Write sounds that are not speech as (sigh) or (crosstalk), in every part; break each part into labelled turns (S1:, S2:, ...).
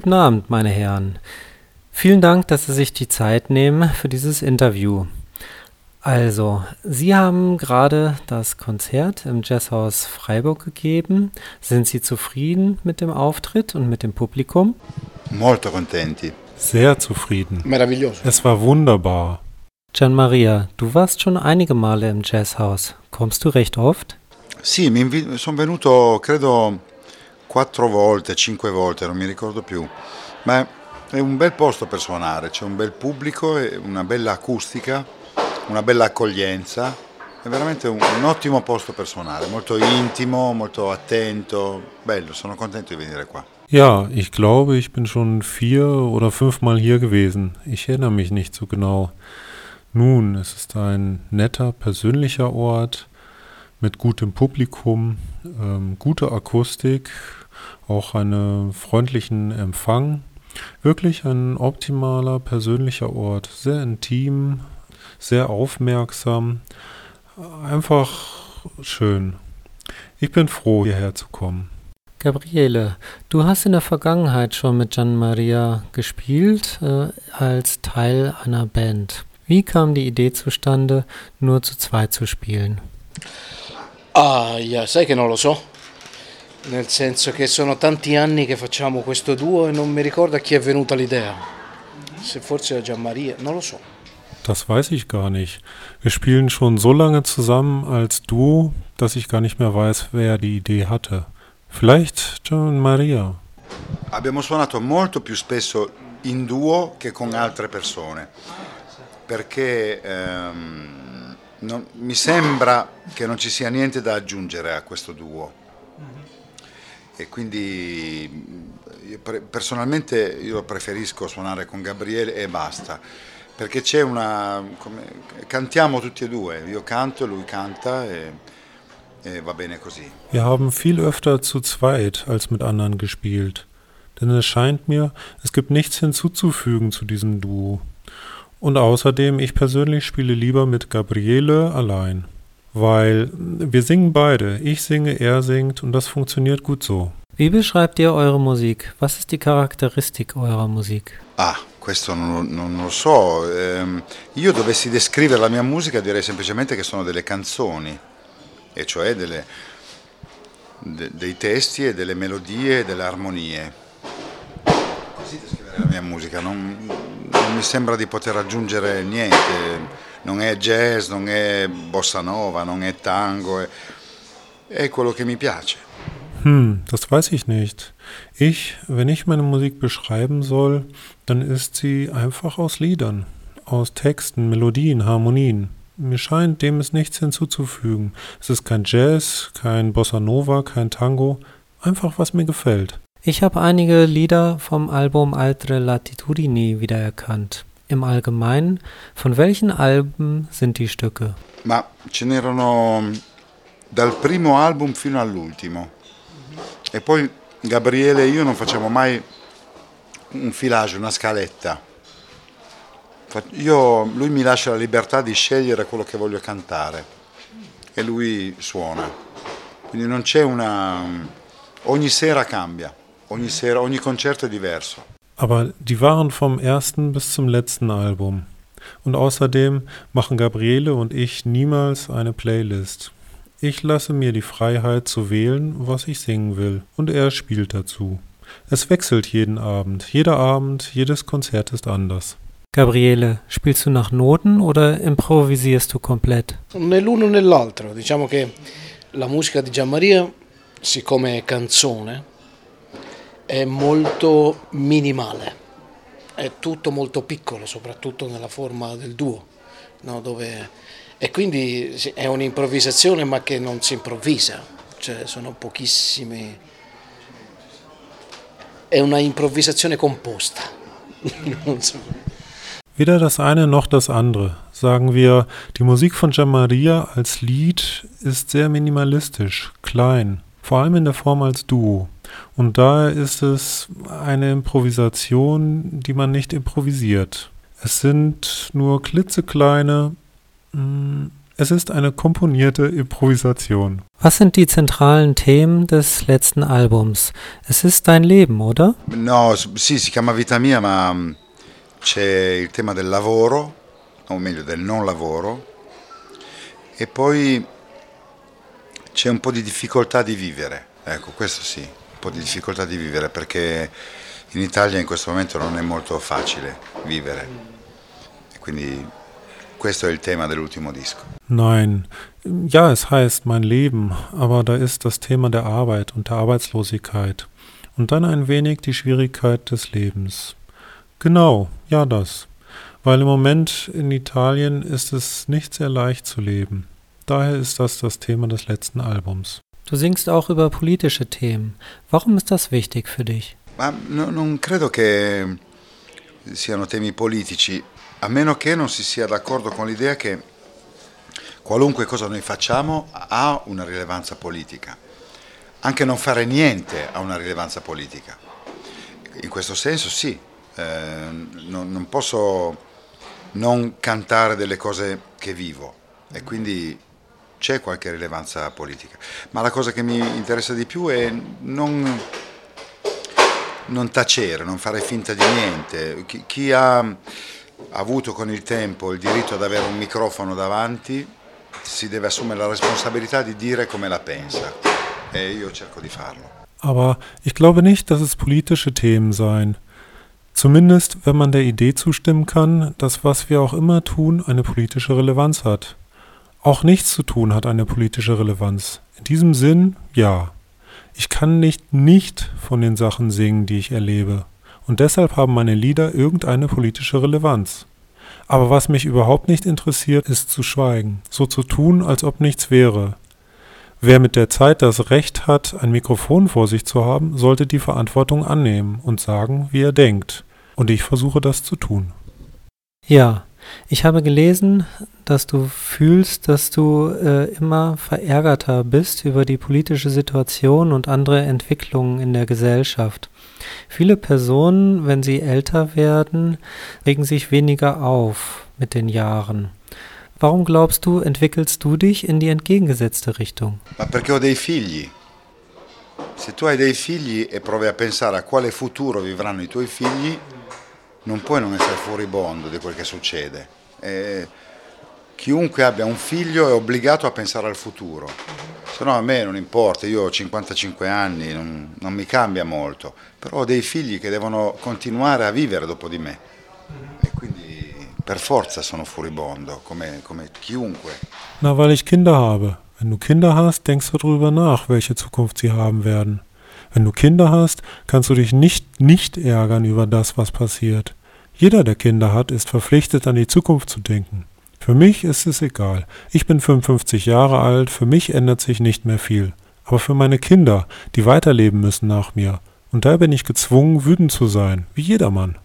S1: Guten Abend, meine Herren. Vielen Dank, dass Sie sich die Zeit nehmen für dieses Interview. Also, Sie haben gerade das Konzert im Jazzhaus Freiburg gegeben. Sind Sie zufrieden mit dem Auftritt und mit dem Publikum?
S2: Molto contenti.
S3: Sehr zufrieden.
S4: Meraviglioso.
S3: Es war wunderbar.
S1: Gian Maria, du warst schon einige Male im Jazzhaus. Kommst du recht oft?
S2: Sì, mi sono venuto credo quattro volte, cinque volte, non mi ricordo più. Ma è un bel posto per suonare, c'è un bel pubblico, e una bella acustica, una bella accoglienza. È veramente un, un ottimo posto per suonare, molto intimo, molto attento. Bello, sono contento di venire qua.
S3: Ja, ich glaube, ich bin schon vier oder fünfmal hier gewesen. Ich erinnere mich nicht so genau. Nun, es ist ein netter, persönlicher Ort mit gutem Publikum, ähm, guter Akustik, auch einen freundlichen Empfang. Wirklich ein optimaler, persönlicher Ort. Sehr intim, sehr aufmerksam. Einfach schön. Ich bin froh, hierher zu kommen.
S1: Gabriele, du hast in der Vergangenheit schon mit Gian Maria gespielt äh, als Teil einer Band. Wie kam die Idee zustande, nur zu zweit zu spielen?
S4: Ah, yeah, sai che non lo so. Nel senso che sono tanti anni che facciamo questo duo e non mi ricordo a chi è venuta l'idea. Se forse a Gianmaria, non lo so.
S3: Das weiß ich gar nicht. Wir spielen schon so lange zusammen als Duo, dass ich gar nicht mehr weiß, wer die Idee hatte. Vielleicht Gian Maria.
S2: Abbiamo suonato molto più spesso in duo che con altre persone, perché ehm, non- mi sembra che non ci sia niente da aggiungere a questo duo. E quindi personalmente io preferisco suonare con Gabriele e basta, perché c'è una... come- cantiamo tutti e due, io canto, lui canta e, e va bene così.
S3: Wir haben viel öfter zu zweit als mit anderen gespielt. Denn es scheint mir, es gibt nichts hinzuzufügen zu diesem Duo. Und außerdem, ich persönlich spiele lieber mit Gabriele allein. Weil wir singen beide. Ich singe, er singt und das funktioniert gut so.
S1: Wie beschreibt ihr eure Musik? Was ist die Charakteristik eurer Musik?
S2: Ah, questo non, non lo so. Ehm, io dovessi descrivere la mia musica direi semplicemente che sono delle canzoni, e cioè delle- de- dei testi e delle melodie e delle armonie. Così descrivere la mia musica, non, non mi sembra di poter aggiungere niente. Non è jazz, non è bossa nova, non è tango, è, è quello che mi piace.
S3: Hm, das weiß ich nicht. Ich, wenn ich meine Musik beschreiben soll, dann ist sie einfach aus Liedern, aus Texten, Melodien, Harmonien. Mir scheint, dem ist nichts hinzuzufügen. Es ist kein Jazz, kein Bossa Nova, kein Tango, einfach was mir gefällt.
S1: Ich habe einige Lieder vom Album Altre Latitudini wiedererkannt. Im Allgemeinen, von welchen Alben sind die Stücke?
S2: Ma ce n'erano dal primo album fino all'ultimo. E poi Gabriele e io non facciamo mai un filage, una scaletta. Io, lui mi lascia la libertà di scegliere quello che voglio cantare e lui suona. Quindi non c'è una... ogni sera cambia, ogni, sera, ogni concerto è diverso.
S3: Aber die waren vom ersten bis zum letzten Album. Und außerdem machen Gabriele und ich niemals eine Playlist. Ich lasse mir die Freiheit zu wählen, was ich singen will, und er spielt dazu. Es wechselt jeden Abend. Jeder Abend, jedes Konzert ist anders.
S1: Gabriele, spielst du nach Noten oder improvisierst du komplett?
S4: Né l'uno né l'altro. Diciamo che la musica di Gianmaria, siccome è canzone, è molto minimale. È tutto molto piccolo, soprattutto nella forma del duo, no? Dove- E quindi è un'improvvisazione ma che non si improvvisa, cioè sono pochissimi... È una improvvisazione composta. (laughs)
S3: Weder das eine noch das andere. Sagen wir, die Musik von Jamaria als Lied ist sehr minimalistisch, klein, vor allem in der Form als Duo. Und daher ist es eine Improvisation, die man nicht improvisiert. Es sind nur klitzekleine, mh, Es ist eine komponierte Improvisation.
S1: Was sind die zentralen Themen des letzten Albums? Es ist dein Leben, oder?
S2: No, sì, si chiama Vita Mia, ma mm, c'è il tema del lavoro, o meglio del non lavoro, e poi c'è un po' di difficoltà di vivere. Ecco, questo sì, po' di difficoltà di vivere perché in Italia in questo momento non è molto facile vivere. Quindi questo è il tema dell'ultimo disco.
S3: Nein, ja, es heißt mein Leben, aber da ist das Thema der Arbeit und der Arbeitslosigkeit. Und dann ein wenig die Schwierigkeit des Lebens. Genau, ja das. Weil im Moment in Italien ist es nicht sehr leicht zu leben. Daher ist das das Thema des letzten Albums.
S1: Du singst auch über politische Themen. Warum ist das wichtig für dich?
S2: Ma no- non credo che siano temi politici, a meno che non si sia d'accordo con l'idea che qualunque cosa noi facciamo ha una rilevanza politica. Anche non fare niente ha una rilevanza politica. In questo senso sì, eh, non, non posso non cantare delle cose che vivo e quindi c'è qualche rilevanza politica. Ma la cosa che mi interessa di più è non, non tacere, non fare finta di niente. Chi, chi ha avuto con il tempo il diritto ad avere un microfono davanti si deve assumere la responsabilità di dire come la pensa e io cerco di farlo.
S3: Aber ich glaube nicht, dass es politische Themen seien. Zumindest, wenn man der Idee zustimmen kann, dass was wir auch immer tun, eine politische Relevanz hat. Auch nichts zu tun hat eine politische Relevanz. In diesem Sinn, ja. Ich kann nicht nicht von den Sachen singen, die ich erlebe. Und deshalb haben meine Lieder irgendeine politische Relevanz. Aber was mich überhaupt nicht interessiert, ist zu schweigen, so zu tun, als ob nichts wäre. Wer mit der Zeit das Recht hat, ein Mikrofon vor sich zu haben, sollte die Verantwortung annehmen und sagen, wie er denkt. Und ich versuche das zu tun.
S1: Ja, ich habe gelesen, dass du fühlst, dass du äh, immer verärgerter bist über die politische Situation und andere Entwicklungen in der Gesellschaft. Viele Personen, wenn sie älter werden, regen sich weniger auf mit den Jahren. Warum glaubst du, entwickelst du dich in die entgegengesetzte Richtung?
S2: Ma perché ho dei figli. Se tu hai dei figli e provi a pensare a quale futuro vivranno i tuoi figli, non puoi non essere furibondo di quel che succede. E chiunque abbia un figlio è obbligato a pensare al futuro. Se no a me non importa, io ho 55 anni, non, non mi cambia molto, però ho dei figli che devono continuare a vivere dopo di me. E quindi per forza sono furibondo, come, come chiunque.
S3: Na, weil ich Kinder habe. Wenn du Kinder hast, denkst du darüber nach, welche Zukunft sie haben werden. Wenn du Kinder hast, kannst du dich nicht nicht ärgern über das, was passiert. Jeder, der Kinder hat, ist verpflichtet, an die Zukunft zu denken. Für mich ist es egal. Ich bin 55 Jahre alt, für mich ändert sich nicht mehr viel. Aber für meine Kinder, die weiterleben müssen nach mir. Und da bin ich gezwungen, wütend zu sein, wie jedermann.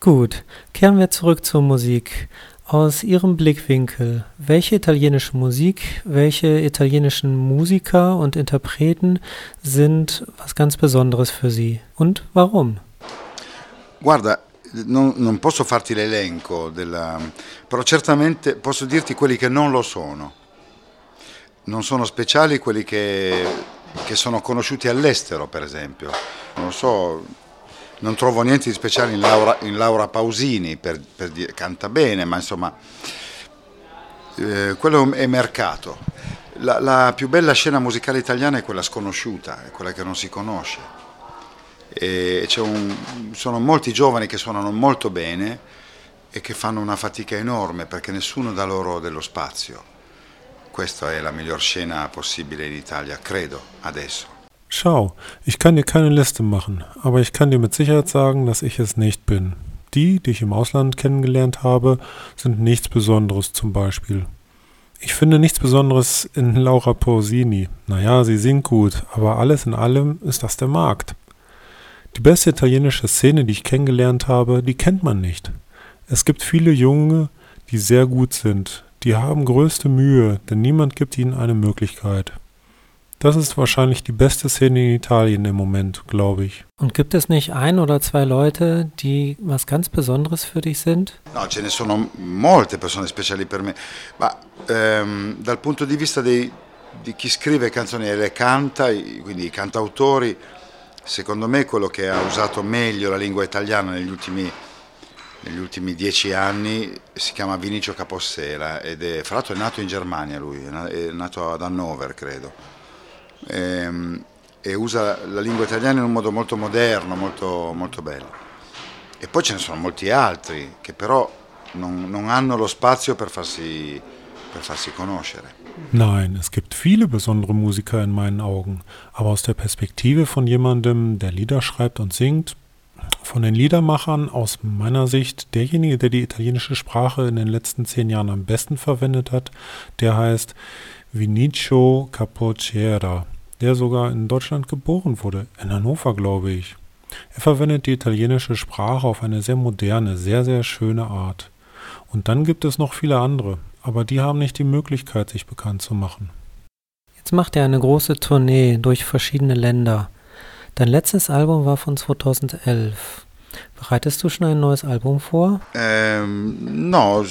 S1: Gut, kehren wir zurück zur Musik. Aus Ihrem Blickwinkel, welche italienische Musik, welche italienischen Musiker und Interpreten sind was ganz Besonderes für Sie und warum?
S2: Guarda, non, non posso farti l'elenco, della, però certamente posso dirti quelli che non lo sono. Non sono speciali quelli che, che sono conosciuti all'estero, per esempio. Non so, non trovo niente di speciale in Laura, in Laura Pausini, per, per dire, canta bene, ma insomma, eh, quello è mercato. La, la più bella scena musicale italiana è quella sconosciuta, è quella che non si conosce. Un- sono molti giovani che suonano molto bene e che fanno una fatica enorme perché nessuno dà loro dello spazio. Questa è la miglior scena possibile in Italia, credo, adesso.
S3: Schau, ich kann dir keine Liste machen, aber ich kann dir mit Sicherheit sagen, dass ich es nicht bin. Die, die ich im Ausland kennengelernt habe, sind nichts Besonderes zum Beispiel. Ich finde nichts Besonderes in Laura Pausini. Naja, sie singt gut, aber alles in allem ist das der Markt. Die beste italienische Szene, die ich kennengelernt habe, die kennt man nicht. Es gibt viele Junge, die sehr gut sind. Die haben größte Mühe, denn niemand gibt ihnen eine Möglichkeit. Das ist wahrscheinlich die beste Szene in Italien im Moment, glaube ich.
S1: Und gibt es nicht ein oder zwei Leute, die was ganz Besonderes für dich sind?
S2: No, ce ne sono molte persone speciali per me, ma ehm, dal punto di vista dei, di chi scrive canzoni e le canta, quindi i cantautori, secondo me quello che ha usato meglio la lingua italiana negli ultimi, negli ultimi dieci anni si chiama Vinicio Capossela ed è, fra l'altro è nato in Germania lui, è nato ad Hannover credo. Ehm, e usa la lingua italiana in un modo molto moderno, molto, molto bello. E poi ce ne sono molti altri che però non, non hanno lo spazio per farsi, per farsi conoscere.
S3: Nein, es gibt viele besondere Musiker in meinen Augen, aber aus der Perspektive von jemandem, der Lieder schreibt und singt, von den Liedermachern aus meiner Sicht derjenige, der die italienische Sprache in den letzten zehn Jahren am besten verwendet hat, der heißt Vinicio Capocera, der sogar in Deutschland geboren wurde, in Hannover glaube ich. Er verwendet die italienische Sprache auf eine sehr moderne, sehr, sehr schöne Art. Und dann gibt es noch viele andere, aber die haben nicht die Möglichkeit, sich bekannt zu machen.
S1: Jetzt macht er eine große Tournee durch verschiedene Länder. Dein letztes Album war von 2011. Bereitest du schon ein neues Album vor?
S2: Ähm, no,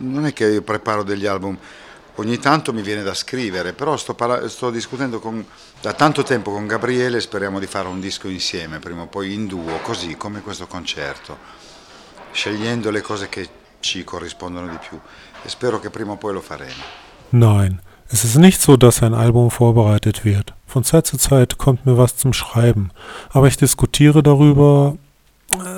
S2: non è che io preparo degli album. Ogni tanto mi viene da scrivere, però sto, sto discutendo con, da tanto tempo con Gabriele, speriamo di fare un disco insieme, prima o poi in duo, così come questo concerto, scegliendo le cose che ci corrispondono di più e spero che prima o poi lo faremo.
S3: Nein, es ist nicht so, dass ein Album vorbereitet wird. Von Zeit zu Zeit kommt mir was zum Schreiben, aber ich diskutiere darüber,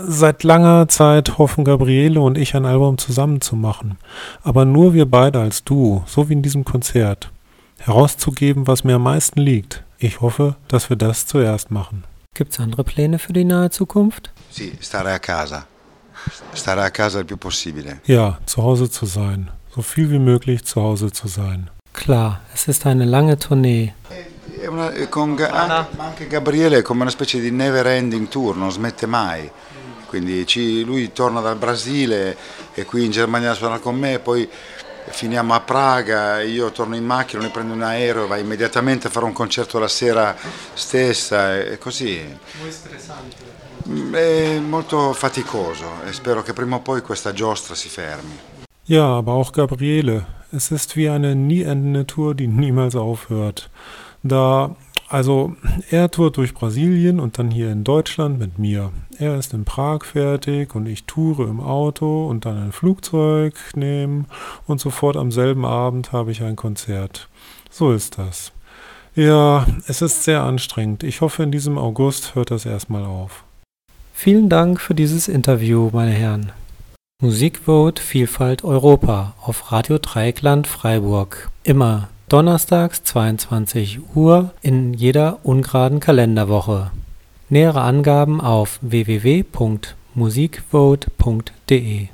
S3: Seit langer Zeit hoffen Gabriele und ich ein Album zusammen zu machen, aber nur wir beide als Duo, so wie in diesem Konzert. Herauszugeben, was mir am meisten liegt. Ich hoffe, dass wir das zuerst machen.
S1: Gibt es andere Pläne für die nahe Zukunft?
S2: Sì, stare a casa. Stare a casa il più possibile.
S3: Ja, zu Hause zu sein. So viel wie möglich zu Hause zu sein.
S1: Klar, es ist eine lange Tournee.
S2: È una, con, anche, anche Gabriele è come una specie di never ending tour, non smette mai. Quindi ci, lui torna dal Brasile e qui in Germania suona con me, poi finiamo a Praga, io torno in macchina, lui prende un aereo, va immediatamente a fare un concerto la sera stessa e così. Mm, è molto faticoso e spero che prima o poi questa giostra si fermi.
S3: Ja, aber auch Gabriele. Es ist wie eine nie endende Tour, die niemals aufhört. Da also er tourt durch Brasilien und dann hier in Deutschland mit mir. Er ist in Prag fertig und ich toure im Auto und dann ein Flugzeug nehmen und sofort am selben Abend habe ich ein Konzert. So ist das. Ja, es ist sehr anstrengend. Ich hoffe, in diesem August hört das erstmal auf.
S1: Vielen Dank für dieses Interview, meine Herren. Musikvote Vielfalt Europa auf Radio Dreieckland Freiburg. Immer donnerstags 22 Uhr in jeder ungeraden Kalenderwoche. Nähere Angaben auf www.musikvote.de